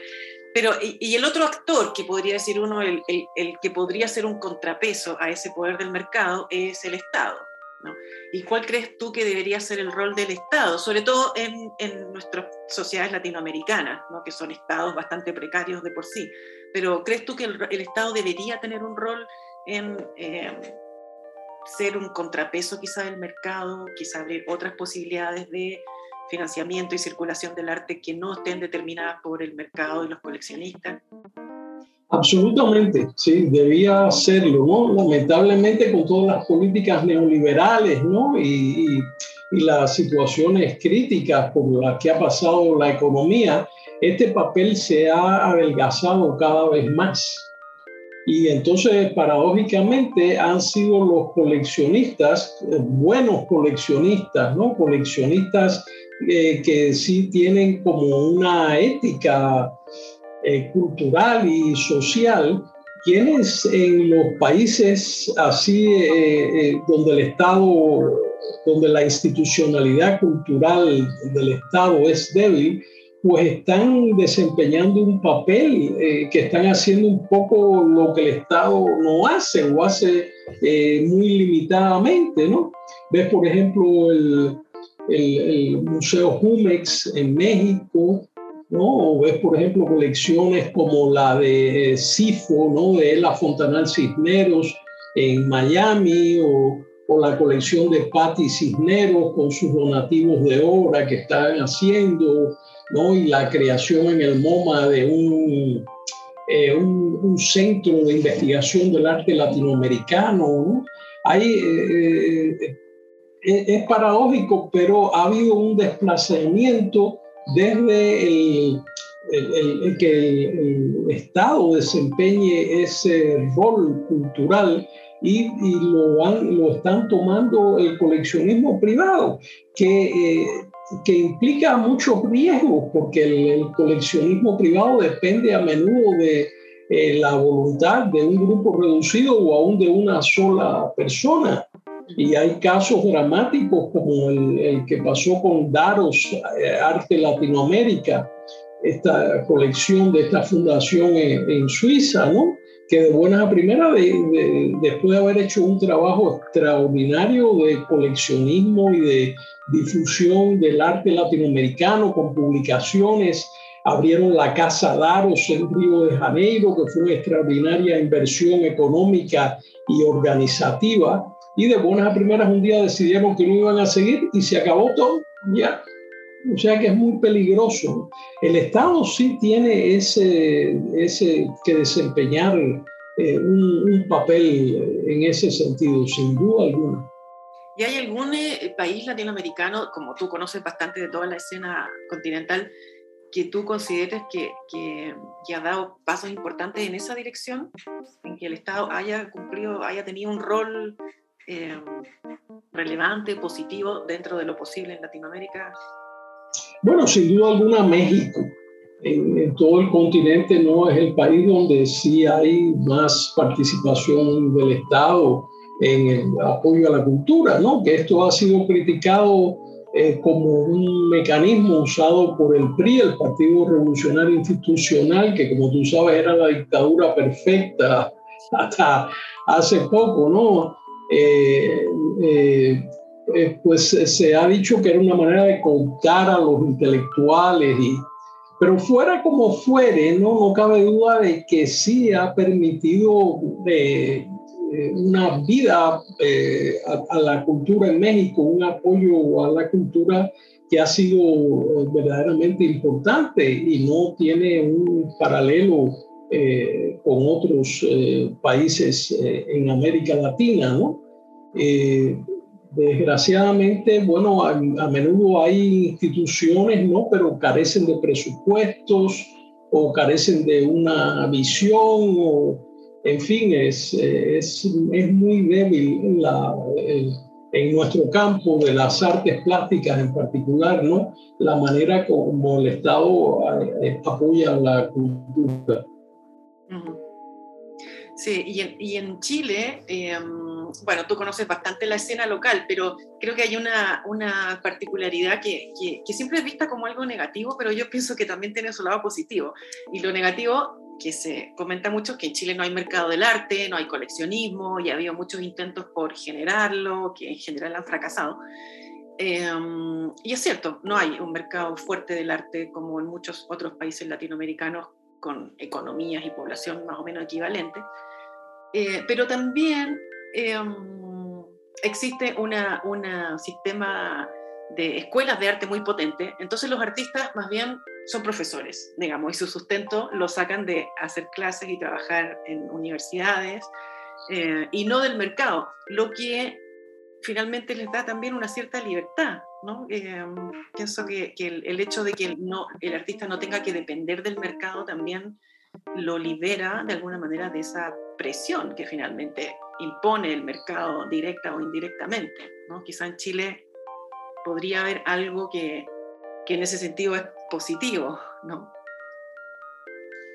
Pero, y, el otro actor que podría decir uno, el, el, que podría ser un contrapeso a ese poder del mercado, es el Estado. ¿No? ¿Y cuál crees tú que debería ser el rol del Estado, sobre todo en, en nuestras sociedades latinoamericanas, ¿no? que son estados bastante precarios de por sí? Pero ¿crees tú que el, el Estado debería tener un rol en eh, ser un contrapeso quizá del mercado, quizá abrir otras posibilidades de financiamiento y circulación del arte que no estén determinadas por el mercado y los coleccionistas? Absolutamente, sí, debía serlo, ¿no? Lamentablemente con todas las políticas neoliberales, ¿no? Y, y, y las situaciones críticas por las que ha pasado la economía, este papel se ha adelgazado cada vez más. Y entonces, paradójicamente, han sido los coleccionistas, eh, buenos coleccionistas, ¿no? Coleccionistas eh, que sí tienen como una ética eh, cultural y social, quienes en los países así, donde el Estado, donde la institucionalidad cultural del Estado es débil, pues están desempeñando un papel, eh, que están haciendo un poco lo que el Estado no hace o hace eh, muy limitadamente, ¿no? Ves, por ejemplo, el, el, Museo Jumex en México, O ves, por ejemplo, colecciones como la de Sifo, ¿no? De la Fontanal Cisneros en Miami, o, o la colección de Patti Cisneros con sus donativos de obra que están haciendo, ¿no? y la creación en el MoMA de un, eh, un, centro de investigación del arte latinoamericano. ¿no? Hay, eh, eh, es paradójico, pero ha habido un desplazamiento desde que el, Estado desempeñe ese rol cultural y, lo, lo, están tomando el coleccionismo privado, que que implica muchos riesgos, porque el, coleccionismo privado depende a menudo de eh, la voluntad de un grupo reducido o aún de una sola persona. Y hay casos dramáticos como el, que pasó con Daros eh, Arte Latinoamérica, esta colección de esta fundación en, Suiza, ¿no? que de buenas a primeras, después de haber hecho un trabajo extraordinario de coleccionismo y de difusión del arte latinoamericano con publicaciones. Abrieron la Casa Daros en Río de Janeiro, que fue una extraordinaria inversión económica y organizativa. Y de buenas a primeras un día decidieron que no iban a seguir y se acabó todo. Ya. O sea que es muy peligroso. El Estado sí tiene ese, ese que desempeñar un, papel en ese sentido, sin duda alguna. ¿Y hay algún país latinoamericano, como tú conoces bastante de toda la escena continental, que tú consideres que, que, ha dado pasos importantes en esa dirección, en que el Estado haya cumplido, haya tenido un rol eh, relevante, positivo dentro de lo posible en Latinoamérica? Bueno, sin duda alguna México. En, todo el continente no es el país donde sí hay más participación del Estado en el apoyo a la cultura, ¿no? Que esto ha sido criticado eh, como un mecanismo usado por el PRI, el Partido Revolucionario Institucional, que como tú sabes era la dictadura perfecta hasta hace poco, ¿no? Eh, eh, pues se ha dicho que era una manera de contar a los intelectuales, y, pero fuera como fuere, ¿no? no cabe duda de que sí ha permitido eh, una vida eh, a, la cultura en México, un apoyo a la cultura que ha sido eh, verdaderamente importante y no tiene un paralelo con otros países en América Latina, ¿no? desgraciadamente, bueno, a, a, menudo hay instituciones, ¿no? Pero carecen de presupuestos o carecen de una visión o en fin, es, es, es muy débil la, en nuestro campo de las artes plásticas en particular, ¿no? La manera como el Estado eh, apoya la cultura. Sí, y en, y en Chile, em, bueno, tú conoces bastante la escena local, pero creo que hay una, una particularidad que, que, que, siempre es vista como algo negativo, pero yo pienso que también tiene su lado positivo. Y lo negativo que se comenta mucho que en Chile no hay mercado del arte, no hay coleccionismo y ha habido muchos intentos por generarlo, que en general han fracasado. Em, y es cierto, no hay un mercado fuerte del arte como en muchos otros países latinoamericanos con economías y población más o menos equivalentes. Eh, pero también em, existe un sistema de escuelas de arte muy potente, entonces los artistas más bien son profesores, digamos, y su sustento lo sacan de hacer clases y trabajar en universidades eh, y no del mercado, lo que finalmente les da también una cierta libertad. Eh, pienso que, el, hecho de que el artista no tenga que depender del mercado también lo libera de alguna manera de esa presión que finalmente impone el mercado directa o indirectamente. ¿no? Quizá en Chile podría haber algo que, que en ese sentido es positivo, ¿no?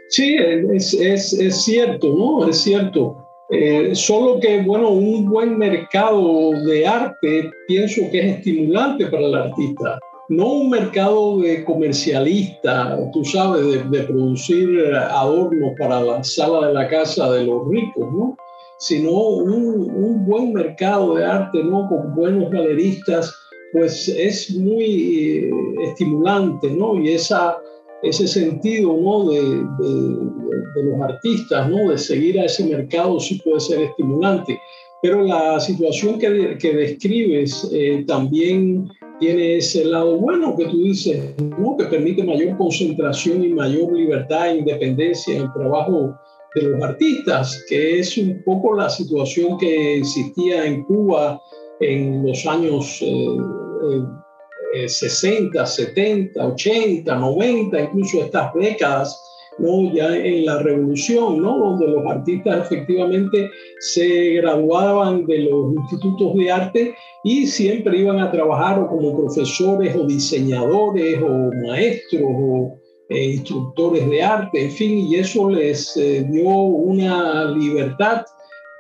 Sí, es, es, es cierto, ¿no? Es cierto. Eh, solo que, bueno, un buen mercado de arte pienso que es estimulante para el artista. No un mercado de comercialista, tú sabes, de, de producir adornos para la sala de la casa de los ricos, ¿no? Sino un, un buen mercado de arte, ¿no? Con buenos galeristas pues es muy eh, estimulante, ¿no? Y esa, ese sentido, ¿no? De, de, los artistas, ¿no? De seguir a ese mercado sí puede ser estimulante. Pero la situación que, que describes eh, también tiene ese lado bueno que tú dices, ¿no? Que permite mayor concentración y mayor libertad e independencia en el trabajo de los artistas, que es un poco la situación que existía en Cuba en los años 60, 70, 80, 90, incluso estas décadas, ¿no? ya en la revolución, ¿no? donde los artistas efectivamente se graduaban de los institutos de arte y siempre iban a trabajar o como profesores o diseñadores o maestros o eh, instructores de arte, en fin, y eso les eh, dio una libertad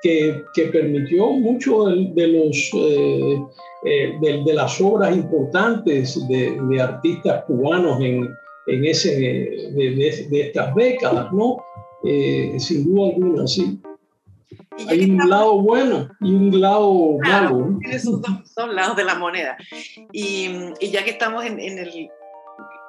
que, que permitió mucho de, los, eh, eh, de, las obras importantes de, de artistas cubanos en, en ese, de, estas décadas, ¿no? Eh, sin duda alguna, sí. Hay un lado bueno y un lado malo. Esos dos, lados de la moneda. Y, y ya que estamos en, en el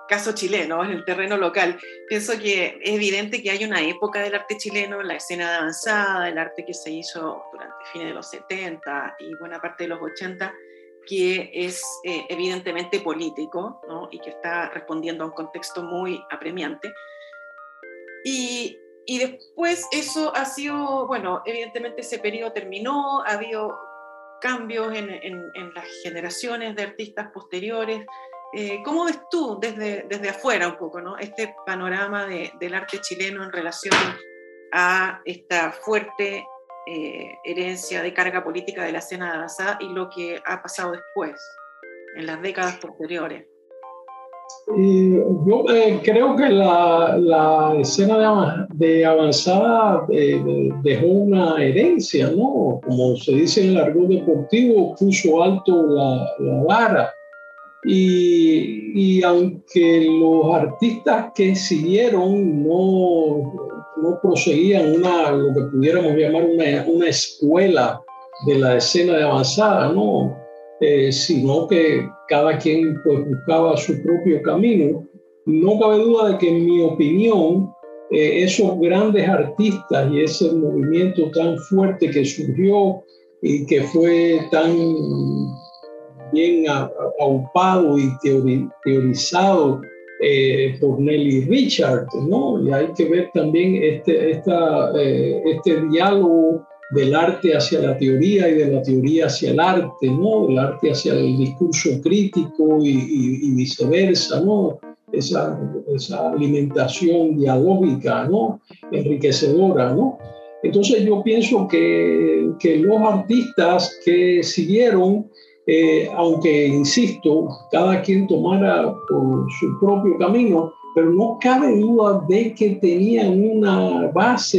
caso chileno, en el terreno local, pienso que es evidente que hay una época del arte chileno, la escena de avanzada, el arte que se hizo durante fines de los 70 y buena parte de los 80, que es eh, evidentemente político ¿no? y que está respondiendo a un contexto muy apremiante. Y, y después eso ha sido, bueno, evidentemente ese periodo terminó, ha habido cambios en, en, las generaciones de artistas posteriores. Eh, ¿Cómo ves tú desde, desde afuera un poco ¿no? este panorama de, del arte chileno en relación a esta fuerte eh, herencia de carga política de la escena avanzada y lo que ha pasado después, en las décadas posteriores? yo eh, creo que la, la escena de, avanzada eh, dejó una herencia, ¿no? Como se dice en el argot deportivo, puso alto la, la vara. Y, y, aunque los artistas que siguieron no, no proseguían una, lo que pudiéramos llamar una, una escuela de la escena de avanzada, ¿no? Eh, sino que cada quien pues, buscaba su propio camino. No cabe duda de que, en mi opinión, eh, esos grandes artistas y ese movimiento tan fuerte que surgió y que fue tan bien aupado y teorizado eh, por Nelly Richard, ¿no? Y hay que ver también este, esta, este diálogo del arte hacia la teoría y de la teoría hacia el arte, ¿no? El arte hacia el discurso crítico y, viceversa, ¿no? Esa, esa, alimentación dialógica, ¿no? Enriquecedora, ¿no? Entonces yo pienso que, que los artistas que siguieron, eh, aunque insisto, cada quien tomara por su propio camino, pero no cabe duda de que tenían una base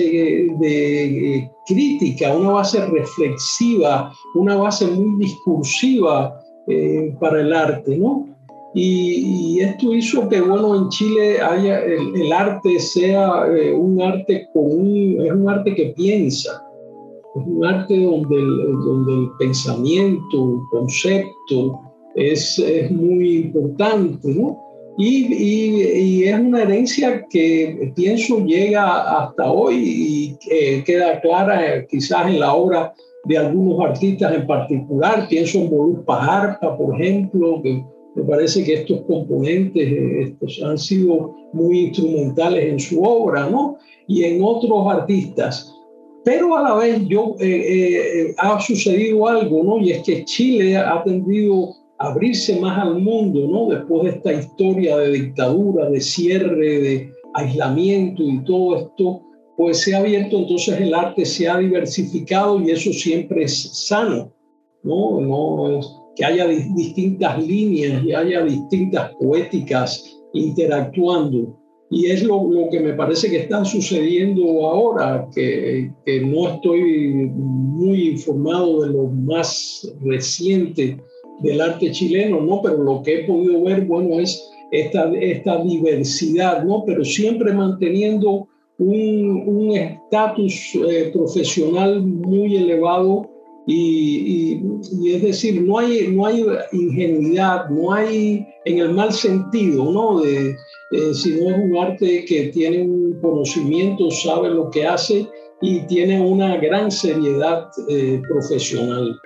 de, crítica, una base reflexiva, una base muy discursiva eh, para el arte, ¿no? Y, esto hizo que, bueno, en Chile haya, el, arte sea eh, un arte común, es un arte que piensa, es un arte donde el, donde el pensamiento, el concepto es, es muy importante, ¿no? Y, es una herencia que pienso llega hasta hoy y que queda clara eh, quizás en la obra de algunos artistas en particular. Pienso en Bolú Pajarpa, por ejemplo, que me parece que estos componentes eh, estos han sido muy instrumentales en su obra, ¿no? Y en otros artistas. Pero a la vez yo, eh, ha sucedido algo, ¿no? Y es que Chile ha tendido abrirse más al mundo, ¿no? Después de esta historia de dictadura, de cierre, de aislamiento y todo esto, pues se ha abierto, entonces el arte se ha diversificado y eso siempre es sano, ¿no? no que haya distintas líneas y haya distintas poéticas interactuando. Y es lo, lo, que me parece que está sucediendo ahora, que, que no estoy muy informado de lo más reciente del arte chileno, ¿no? Pero lo que he podido ver, bueno, es esta, esta diversidad, ¿no? Pero siempre manteniendo un estatus eh, profesional muy elevado y, y, es decir, no hay, no hay ingenuidad, no hay en el mal sentido, ¿no? De, eh, sino es un arte que tiene un conocimiento, sabe lo que hace y tiene una gran seriedad eh, profesional.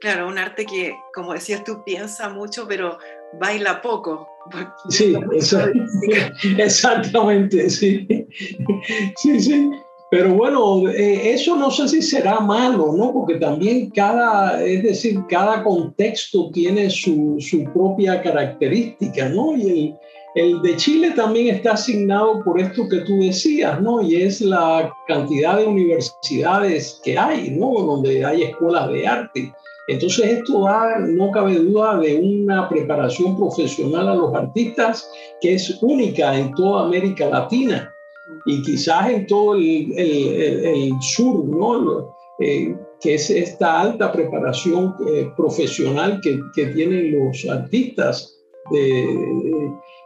Claro, un arte que, como decías tú, piensa mucho, pero baila poco. Sí, exactamente, sí. Sí, sí. Pero bueno, eh, eso no sé si será malo, ¿no? Porque también cada, es decir, cada contexto tiene su, su propia característica, ¿no? Y el, el de Chile también está asignado por esto que tú decías, ¿no? Y es la cantidad de universidades que hay, ¿no? Donde hay escuelas de arte. Entonces esto da, no cabe duda, de una preparación profesional a los artistas que es única en toda América Latina y quizás en todo el, sur, ¿no? Eh, que es esta alta preparación eh, profesional que, que, tienen los artistas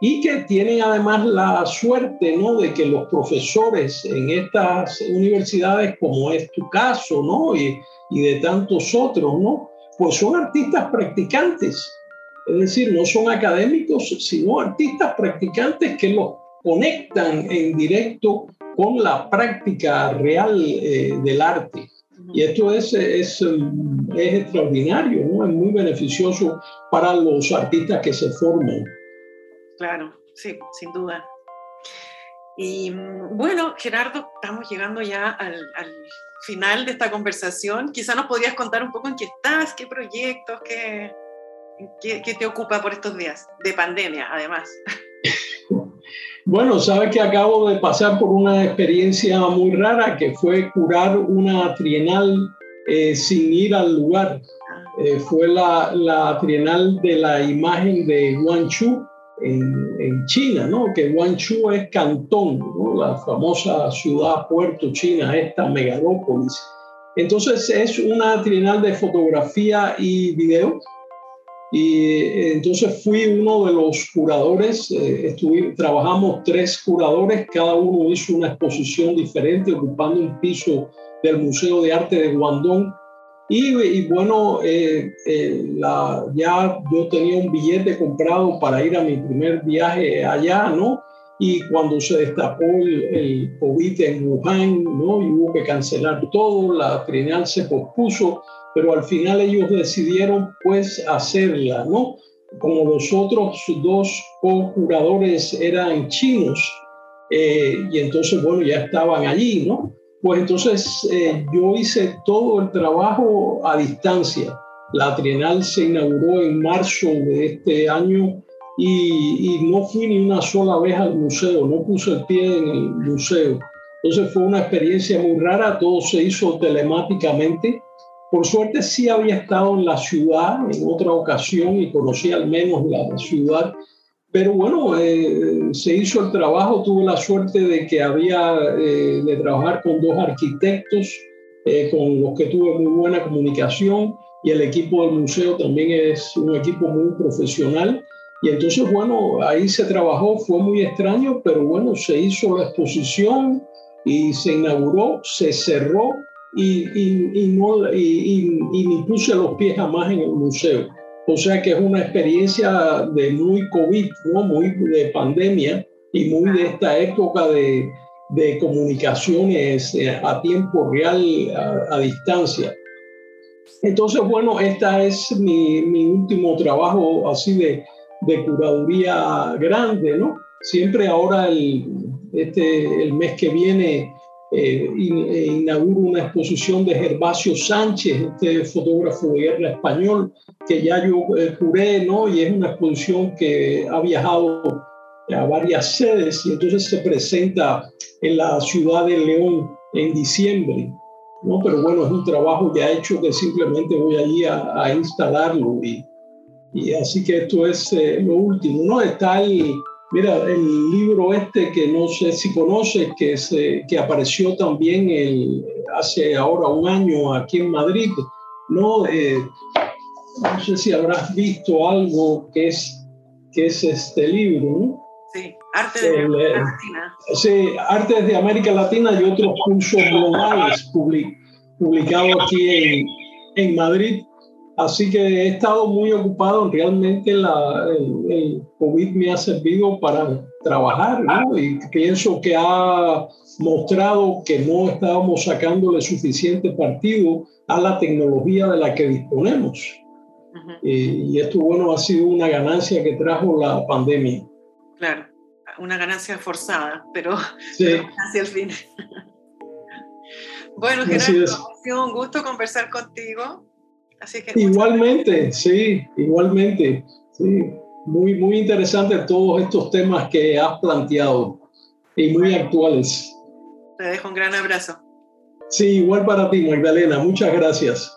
y que tienen además la suerte ¿no? de que los profesores en estas universidades, como es tu caso, ¿no? y, y de tantos otros, ¿no? pues son artistas practicantes. Es decir, no son académicos, sino artistas practicantes que los conectan en directo con la práctica real eh, del arte. Y esto es, es, es, extraordinario, ¿no? es muy beneficioso para los artistas que se forman. Claro, sí, sin duda. Y mm, bueno, Gerardo, estamos llegando ya al, al final de esta conversación. Quizá nos podrías contar un poco en qué estás, qué proyectos, qué, qué, qué te ocupa por estos días, de pandemia además. Bueno, sabes que acabo de pasar por una experiencia muy rara que fue curar una trienal eh, sin ir al lugar. Ah. Eh, fue la, la, trienal de la imagen de Guangzhou en, en, China, ¿no? Que Guangzhou es Cantón, ¿no? la famosa ciudad puerto china, esta megalópolis. Entonces es una trienal de fotografía y video y eh, entonces fui uno de los curadores, eh, trabajamos tres curadores, cada uno hizo una exposición diferente ocupando un piso del Museo de Arte de Guangdong. Y, bueno, eh, la, ya yo tenía un billete comprado para ir a mi primer viaje allá, ¿no? Y cuando se destapó el, el COVID en Wuhan, ¿no? Y hubo que cancelar todo, la trienal se pospuso pero al final ellos decidieron pues hacerla, ¿no? Como los otros dos co-curadores eran chinos, eh, y entonces, bueno, ya estaban allí, ¿no? Pues entonces eh, yo hice todo el trabajo a distancia. La trienal se inauguró en marzo de este año y, y, no fui ni una sola vez al museo, no puse el pie en el museo. Entonces fue una experiencia muy rara, todo se hizo telemáticamente por suerte sí había estado en la ciudad en otra ocasión y conocí al menos la ciudad, pero bueno, eh, se hizo el trabajo, tuve la suerte de que había eh, de trabajar con dos arquitectos eh, con los que tuve muy buena comunicación y el equipo del museo también es un equipo muy profesional. Y entonces, bueno, ahí se trabajó, fue muy extraño, pero bueno, se hizo la exposición y se inauguró, se cerró y, y, no, y, ni puse los pies jamás en el museo. O sea que es una experiencia de muy COVID, ¿no? muy de pandemia y muy de esta época de, de comunicaciones eh, a tiempo real, a, a, distancia. Entonces, bueno, esta es mi, mi último trabajo así de, de, curaduría grande, ¿no? Siempre ahora, el, este, el mes que viene, eh, eh, inauguro una exposición de Gervasio Sánchez, este fotógrafo de guerra español, que ya yo eh, curé, ¿no? Y es una exposición que ha viajado a varias sedes y entonces se presenta en la ciudad de León en diciembre, ¿no? Pero bueno, es un trabajo ha hecho que simplemente voy allí a, a instalarlo y, y, así que esto es eh, lo último, ¿no? Está el Mira, el libro este que no sé si conoces, que, se, que apareció también el, hace ahora un año aquí en Madrid, ¿no? Eh, no sé si habrás visto algo que es, que es este libro, ¿no? Sí, Arte de América Latina. Sí, Artes de América Latina y otros cursos globales publicados aquí en, en Madrid. Así que he estado muy ocupado, realmente la, el, el, COVID me ha servido para trabajar, ¿no? Y pienso que ha mostrado que no estábamos sacándole suficiente partido a la tecnología de la que disponemos. Uh -huh. y, y esto, bueno, ha sido una ganancia que trajo la pandemia. Claro, una ganancia forzada, pero, sí. pero hacia el fin. bueno, Gerardo, ha sido un gusto conversar contigo. Así que igualmente, sí, igualmente. Sí. Muy, muy interesante todos estos temas que has planteado y muy actuales. Te dejo un gran abrazo. Sí, igual para ti, Magdalena. Muchas gracias.